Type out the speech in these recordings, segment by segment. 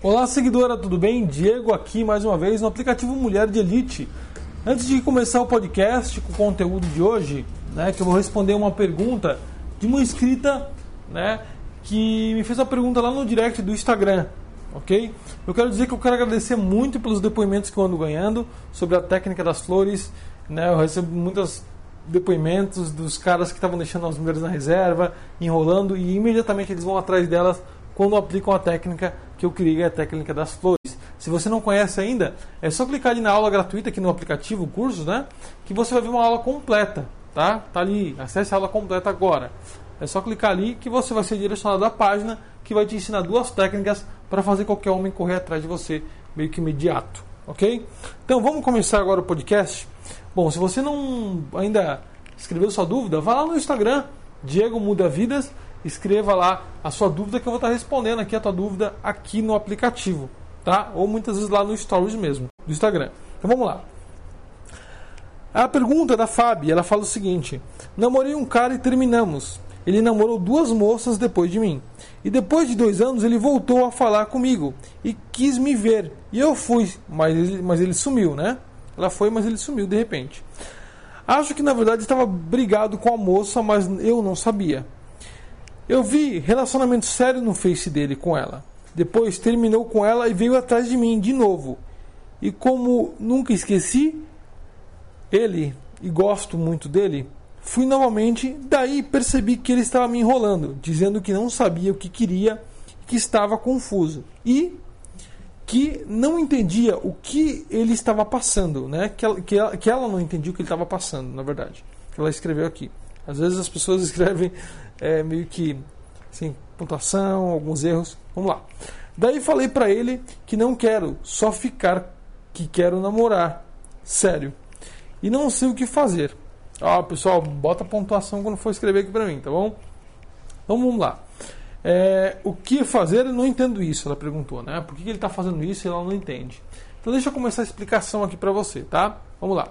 Olá, seguidora, tudo bem? Diego aqui mais uma vez no aplicativo Mulher de Elite. Antes de começar o podcast com o conteúdo de hoje, né, que eu vou responder uma pergunta de uma inscrita, né, que me fez a pergunta lá no direct do Instagram, ok? Eu quero dizer que eu quero agradecer muito pelos depoimentos que eu ando ganhando sobre a técnica das flores, né? Eu recebo muitos depoimentos dos caras que estavam deixando as mulheres na reserva, enrolando e imediatamente eles vão atrás delas quando aplicam a técnica que eu criei, a técnica das flores. Se você não conhece ainda, é só clicar ali na aula gratuita aqui no aplicativo, cursos, né? Que você vai ver uma aula completa, tá? Tá ali, acesse a aula completa agora. É só clicar ali que você vai ser direcionado à página que vai te ensinar duas técnicas para fazer qualquer homem correr atrás de você meio que imediato, ok? Então vamos começar agora o podcast. Bom, se você não ainda escreveu sua dúvida, vá lá no Instagram, Diego Muda Vidas, escreva lá a sua dúvida que eu vou estar respondendo aqui a tua dúvida aqui no aplicativo, tá? Ou muitas vezes lá no Stories mesmo, do Instagram. Então vamos lá. A pergunta da Fábio, ela fala o seguinte: Namorei um cara e terminamos. Ele namorou duas moças depois de mim. E depois de dois anos ele voltou a falar comigo e quis me ver. E eu fui, mas ele, mas ele sumiu, né? Ela foi, mas ele sumiu de repente. Acho que na verdade estava brigado com a moça, mas eu não sabia. Eu vi relacionamento sério no Face dele com ela. Depois terminou com ela e veio atrás de mim de novo. E como nunca esqueci ele e gosto muito dele, Fui novamente, daí percebi que ele estava me enrolando, dizendo que não sabia o que queria, que estava confuso e que não entendia o que ele estava passando, né? Que ela, que ela, que ela não entendia o que ele estava passando, na verdade. Ela escreveu aqui. Às vezes as pessoas escrevem é, meio que assim, pontuação, alguns erros. Vamos lá. Daí falei para ele que não quero só ficar, que quero namorar. Sério. E não sei o que fazer. Ó, pessoal, bota pontuação quando for escrever aqui pra mim, tá bom? Então vamos lá. É, o que fazer? Eu não entendo isso, ela perguntou, né? Por que ele está fazendo isso e ela não entende? Então deixa eu começar a explicação aqui para você, tá? Vamos lá.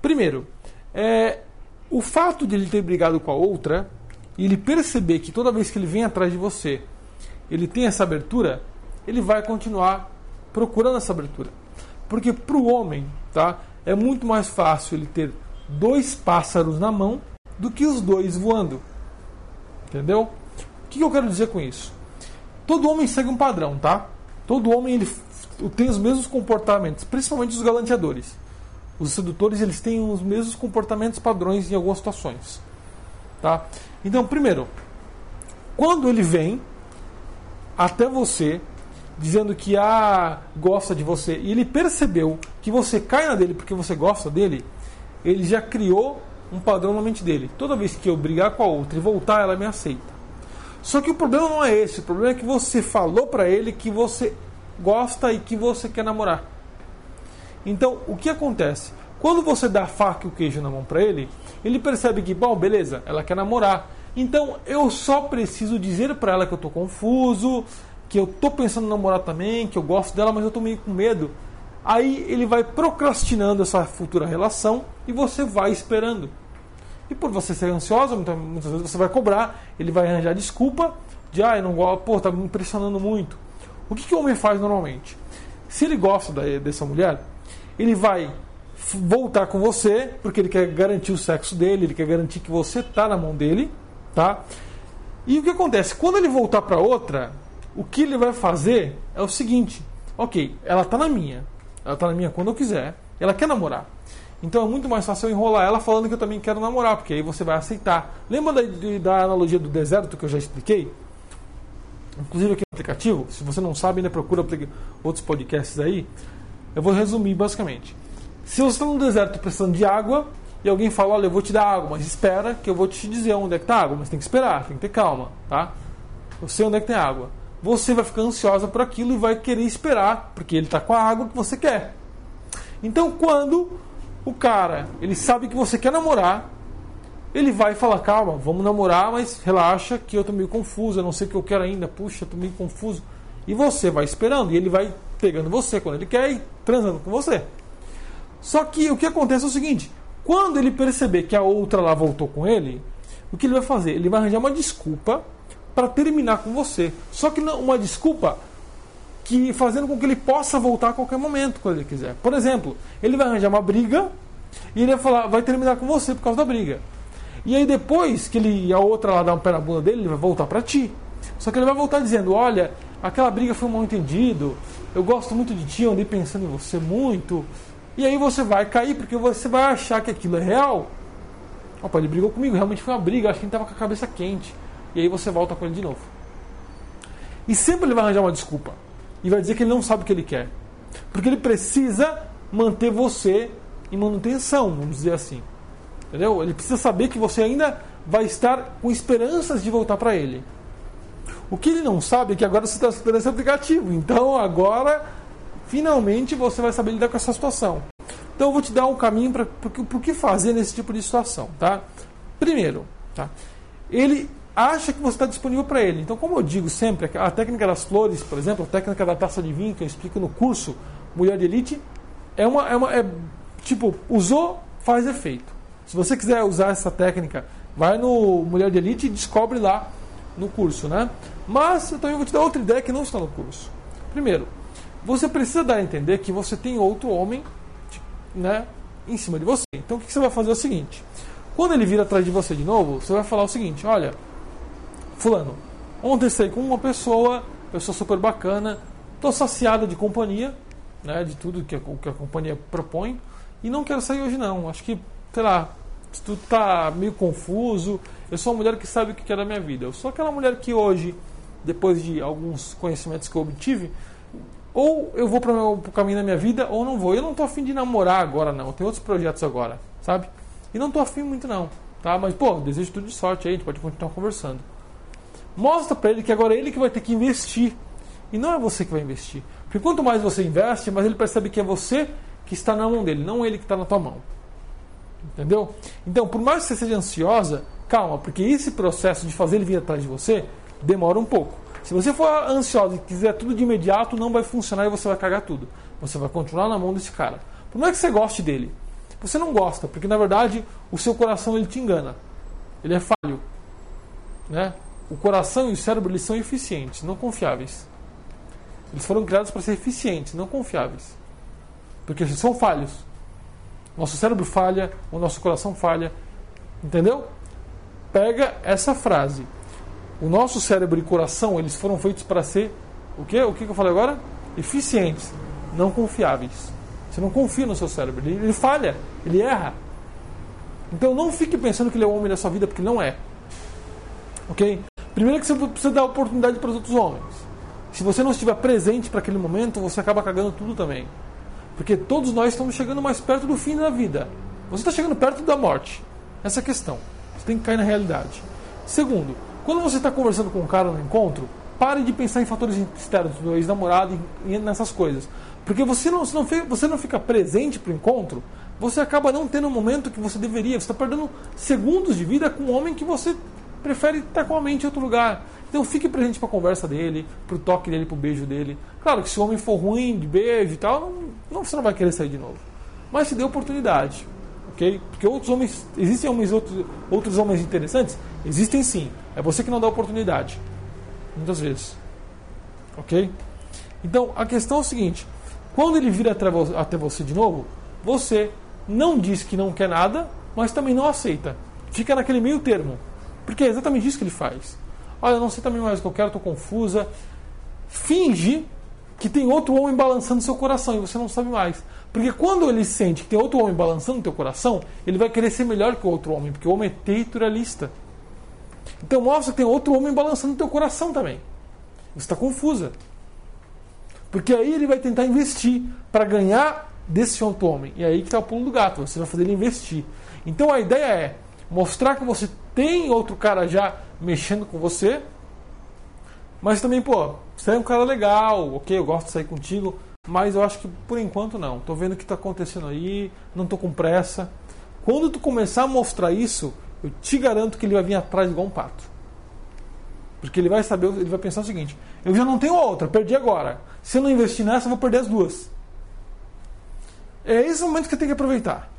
Primeiro, é, o fato de ele ter brigado com a outra e ele perceber que toda vez que ele vem atrás de você, ele tem essa abertura, ele vai continuar procurando essa abertura. Porque para o homem, tá? É muito mais fácil ele ter dois pássaros na mão do que os dois voando. Entendeu? O que eu quero dizer com isso? Todo homem segue um padrão, tá? Todo homem ele tem os mesmos comportamentos, principalmente os galanteadores. Os sedutores eles têm os mesmos comportamentos padrões em algumas situações, tá? Então, primeiro, quando ele vem até você dizendo que ah, gosta de você e ele percebeu que você cai na dele porque você gosta dele, ele já criou um padrão na mente dele. Toda vez que eu brigar com a outra e voltar, ela me aceita. Só que o problema não é esse. O problema é que você falou para ele que você gosta e que você quer namorar. Então, o que acontece? Quando você dá a faca e o queijo na mão para ele, ele percebe que, bom, beleza, ela quer namorar. Então, eu só preciso dizer para ela que eu estou confuso, que eu estou pensando em namorar também, que eu gosto dela, mas eu estou meio com medo. Aí ele vai procrastinando essa futura relação e você vai esperando. E por você ser ansiosa, muitas vezes você vai cobrar, ele vai arranjar desculpa de, ah, eu não gosto, pô, tá me impressionando muito. O que, que o homem faz normalmente? Se ele gosta da, dessa mulher, ele vai voltar com você, porque ele quer garantir o sexo dele, ele quer garantir que você tá na mão dele, tá? E o que acontece? Quando ele voltar para outra, o que ele vai fazer é o seguinte: ok, ela tá na minha, ela tá na minha quando eu quiser. Ela quer namorar. Então é muito mais fácil eu enrolar ela falando que eu também quero namorar, porque aí você vai aceitar. Lembra da, da analogia do deserto que eu já expliquei? Inclusive aqui no aplicativo, se você não sabe, ainda procura outros podcasts aí. Eu vou resumir basicamente. Se você está no deserto precisando de água e alguém fala, olha, eu vou te dar água, mas espera que eu vou te dizer onde é que está a água, mas tem que esperar, tem que ter calma, tá? Eu sei onde é que tem água você vai ficar ansiosa por aquilo e vai querer esperar, porque ele está com a água que você quer. Então, quando o cara ele sabe que você quer namorar, ele vai falar: calma, vamos namorar, mas relaxa que eu estou meio confuso, eu não sei o que eu quero ainda, puxa, estou meio confuso. E você vai esperando, e ele vai pegando você quando ele quer e transando com você. Só que o que acontece é o seguinte: quando ele perceber que a outra lá voltou com ele, o que ele vai fazer? Ele vai arranjar uma desculpa para terminar com você. Só que uma desculpa que fazendo com que ele possa voltar a qualquer momento quando ele quiser. Por exemplo, ele vai arranjar uma briga e ele vai falar, vai terminar com você por causa da briga. E aí depois que ele a outra lá dá um pé na bunda dele, ele vai voltar para ti. Só que ele vai voltar dizendo, olha, aquela briga foi um mal entendido, eu gosto muito de ti, eu andei pensando em você muito. E aí você vai cair porque você vai achar que aquilo é real. Opa, ele brigou comigo, realmente foi uma briga, acho que ele estava com a cabeça quente. E aí você volta com ele de novo. E sempre ele vai arranjar uma desculpa e vai dizer que ele não sabe o que ele quer. Porque ele precisa manter você em manutenção, vamos dizer assim. Entendeu? Ele precisa saber que você ainda vai estar com esperanças de voltar para ele. O que ele não sabe é que agora você está esperando esse aplicativo. Então agora, finalmente, você vai saber lidar com essa situação. Então eu vou te dar um caminho para o que fazer nesse tipo de situação. Tá? Primeiro, tá? ele acha que você está disponível para ele. Então, como eu digo sempre, a técnica das flores, por exemplo, a técnica da taça de vinho que eu explico no curso Mulher de Elite, é uma, é uma é, tipo, usou, faz efeito. Se você quiser usar essa técnica, vai no Mulher de Elite e descobre lá no curso, né? Mas eu também vou te dar outra ideia que não está no curso. Primeiro, você precisa dar a entender que você tem outro homem, né, em cima de você. Então, o que você vai fazer é o seguinte: quando ele vir atrás de você de novo, você vai falar o seguinte: olha, Fulano, ontem saí com uma pessoa, pessoa super bacana, estou saciada de companhia, né, de tudo que a, que a companhia propõe, e não quero sair hoje não. Acho que, sei lá, tudo está meio confuso. Eu sou uma mulher que sabe o que quer da minha vida. Eu sou aquela mulher que hoje, depois de alguns conhecimentos que eu obtive, ou eu vou para o caminho da minha vida ou não vou. Eu não estou afim de namorar agora, não. Tenho outros projetos agora, sabe? E não estou afim muito, não. Tá? Mas, pô, desejo tudo de sorte aí, a gente pode continuar conversando. Mostra para ele que agora é ele que vai ter que investir. E não é você que vai investir. Porque quanto mais você investe, mais ele percebe que é você que está na mão dele, não ele que está na tua mão. Entendeu? Então, por mais que você seja ansiosa, calma, porque esse processo de fazer ele vir atrás de você demora um pouco. Se você for ansiosa e quiser tudo de imediato, não vai funcionar e você vai cagar tudo. Você vai continuar na mão desse cara. Por mais que você goste dele, você não gosta, porque na verdade o seu coração ele te engana. Ele é falho. Né? o coração e o cérebro eles são eficientes, não confiáveis. Eles foram criados para ser eficientes, não confiáveis. Porque são falhos. Nosso cérebro falha, o nosso coração falha. Entendeu? Pega essa frase. O nosso cérebro e coração, eles foram feitos para ser o quê? O que eu falei agora? Eficientes, não confiáveis. Você não confia no seu cérebro, ele, ele falha, ele erra. Então não fique pensando que ele é o homem da sua vida, porque não é. Ok? Primeiro que você precisa dar oportunidade para os outros homens. Se você não estiver presente para aquele momento, você acaba cagando tudo também. Porque todos nós estamos chegando mais perto do fim da vida. Você está chegando perto da morte. Essa é a questão. Tem que cair na realidade. Segundo, quando você está conversando com um cara no encontro, pare de pensar em fatores externos, do ex-namorado e nessas coisas. Porque você não, você não fica presente para o encontro, você acaba não tendo o momento que você deveria. Você está perdendo segundos de vida com um homem que você prefere estar com a mente em outro lugar. Então fique presente para a conversa dele, para o toque dele, para o beijo dele. Claro que se o homem for ruim de beijo e tal, não, não, você não vai querer sair de novo. Mas se dê oportunidade, ok? Porque outros homens, existem homens, outros, outros homens interessantes? Existem sim. É você que não dá oportunidade. Muitas vezes. Ok? Então a questão é o seguinte: quando ele vir até você de novo, você não diz que não quer nada, mas também não aceita. Fica naquele meio termo. Porque é exatamente isso que ele faz. Olha, eu não sei também mais o que eu quero, estou confusa. Finge que tem outro homem balançando seu coração e você não sabe mais. Porque quando ele sente que tem outro homem balançando teu coração, ele vai querer ser melhor que o outro homem, porque o homem é territorialista. Então mostra que tem outro homem balançando teu coração também. Você está confusa. Porque aí ele vai tentar investir para ganhar desse outro homem. E aí que está o pulo do gato, você vai fazer ele investir. Então a ideia é mostrar que você tem outro cara já mexendo com você, mas também, pô, você é um cara legal, ok, eu gosto de sair contigo, mas eu acho que por enquanto não. Tô vendo o que está acontecendo aí, não tô com pressa. Quando tu começar a mostrar isso, eu te garanto que ele vai vir atrás igual um pato. Porque ele vai saber, ele vai pensar o seguinte: eu já não tenho outra, perdi agora. Se eu não investir nessa, eu vou perder as duas. É esse momento que você tem que aproveitar.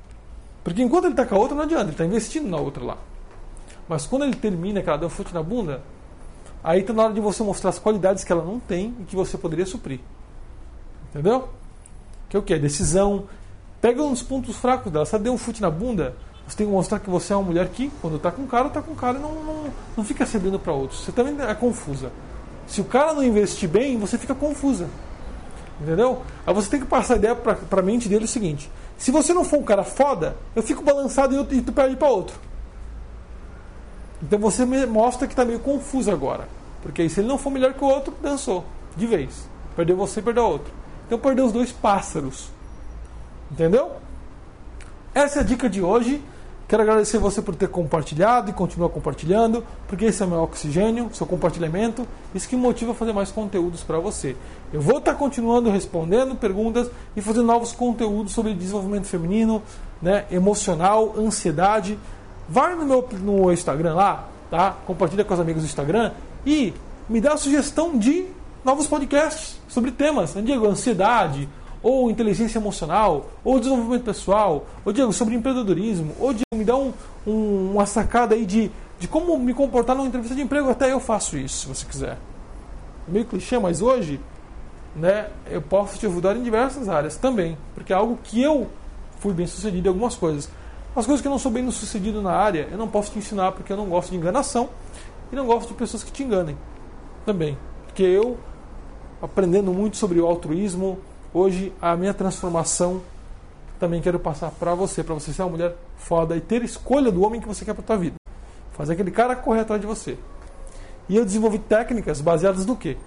Porque enquanto ele está com a outra, não adianta, ele está investindo na outra lá. Mas quando ele termina que ela deu chute na bunda, aí está na hora de você mostrar as qualidades que ela não tem e que você poderia suprir. Entendeu? Que é o que? Decisão. Pega uns pontos fracos dela. Se ela deu um chute na bunda, você tem que mostrar que você é uma mulher que, quando está com cara, está com cara e não, não, não fica cedendo para outros. Você também é confusa. Se o cara não investir bem, você fica confusa. Entendeu? Aí você tem que passar a ideia para a mente dele o seguinte: se você não for um cara foda, eu fico balançado e tu perde para outro. Então você mostra que está meio confuso agora. Porque aí, se ele não for melhor que o outro, dançou. De vez. Perdeu você perdeu outro. Então perdeu os dois pássaros. Entendeu? Essa é a dica de hoje. Quero agradecer você por ter compartilhado e continuar compartilhando, porque esse é o meu oxigênio, seu compartilhamento, isso que me motiva a fazer mais conteúdos para você. Eu vou estar continuando respondendo perguntas e fazendo novos conteúdos sobre desenvolvimento feminino, né, emocional, ansiedade. Vai no meu no Instagram lá, tá? Compartilha com os amigos do Instagram e me dá a sugestão de novos podcasts sobre temas. Né, Diego, ansiedade, ou inteligência emocional, ou desenvolvimento pessoal, ou Diego, sobre empreendedorismo, ou Diego, me dá um, um, uma sacada aí de, de como me comportar numa entrevista de emprego, até eu faço isso, se você quiser. Meio clichê, mas hoje né, eu posso te ajudar em diversas áreas também, porque é algo que eu fui bem sucedido em algumas coisas. As coisas que eu não sou bem sucedido na área, eu não posso te ensinar porque eu não gosto de enganação e não gosto de pessoas que te enganem também. Porque eu, aprendendo muito sobre o altruísmo, Hoje, a minha transformação também quero passar para você, para você ser uma mulher foda e ter escolha do homem que você quer para tua vida. Fazer aquele cara correr atrás de você. E eu desenvolvi técnicas baseadas no quê?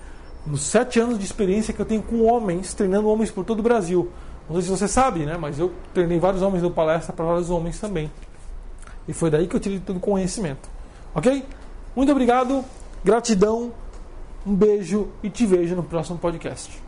Nos sete anos de experiência que eu tenho com homens, treinando homens por todo o Brasil. Não sei se você sabe, né? Mas eu treinei vários homens no palestra para vários homens também. E foi daí que eu tirei todo o conhecimento. Ok? Muito obrigado, gratidão, um beijo e te vejo no próximo podcast.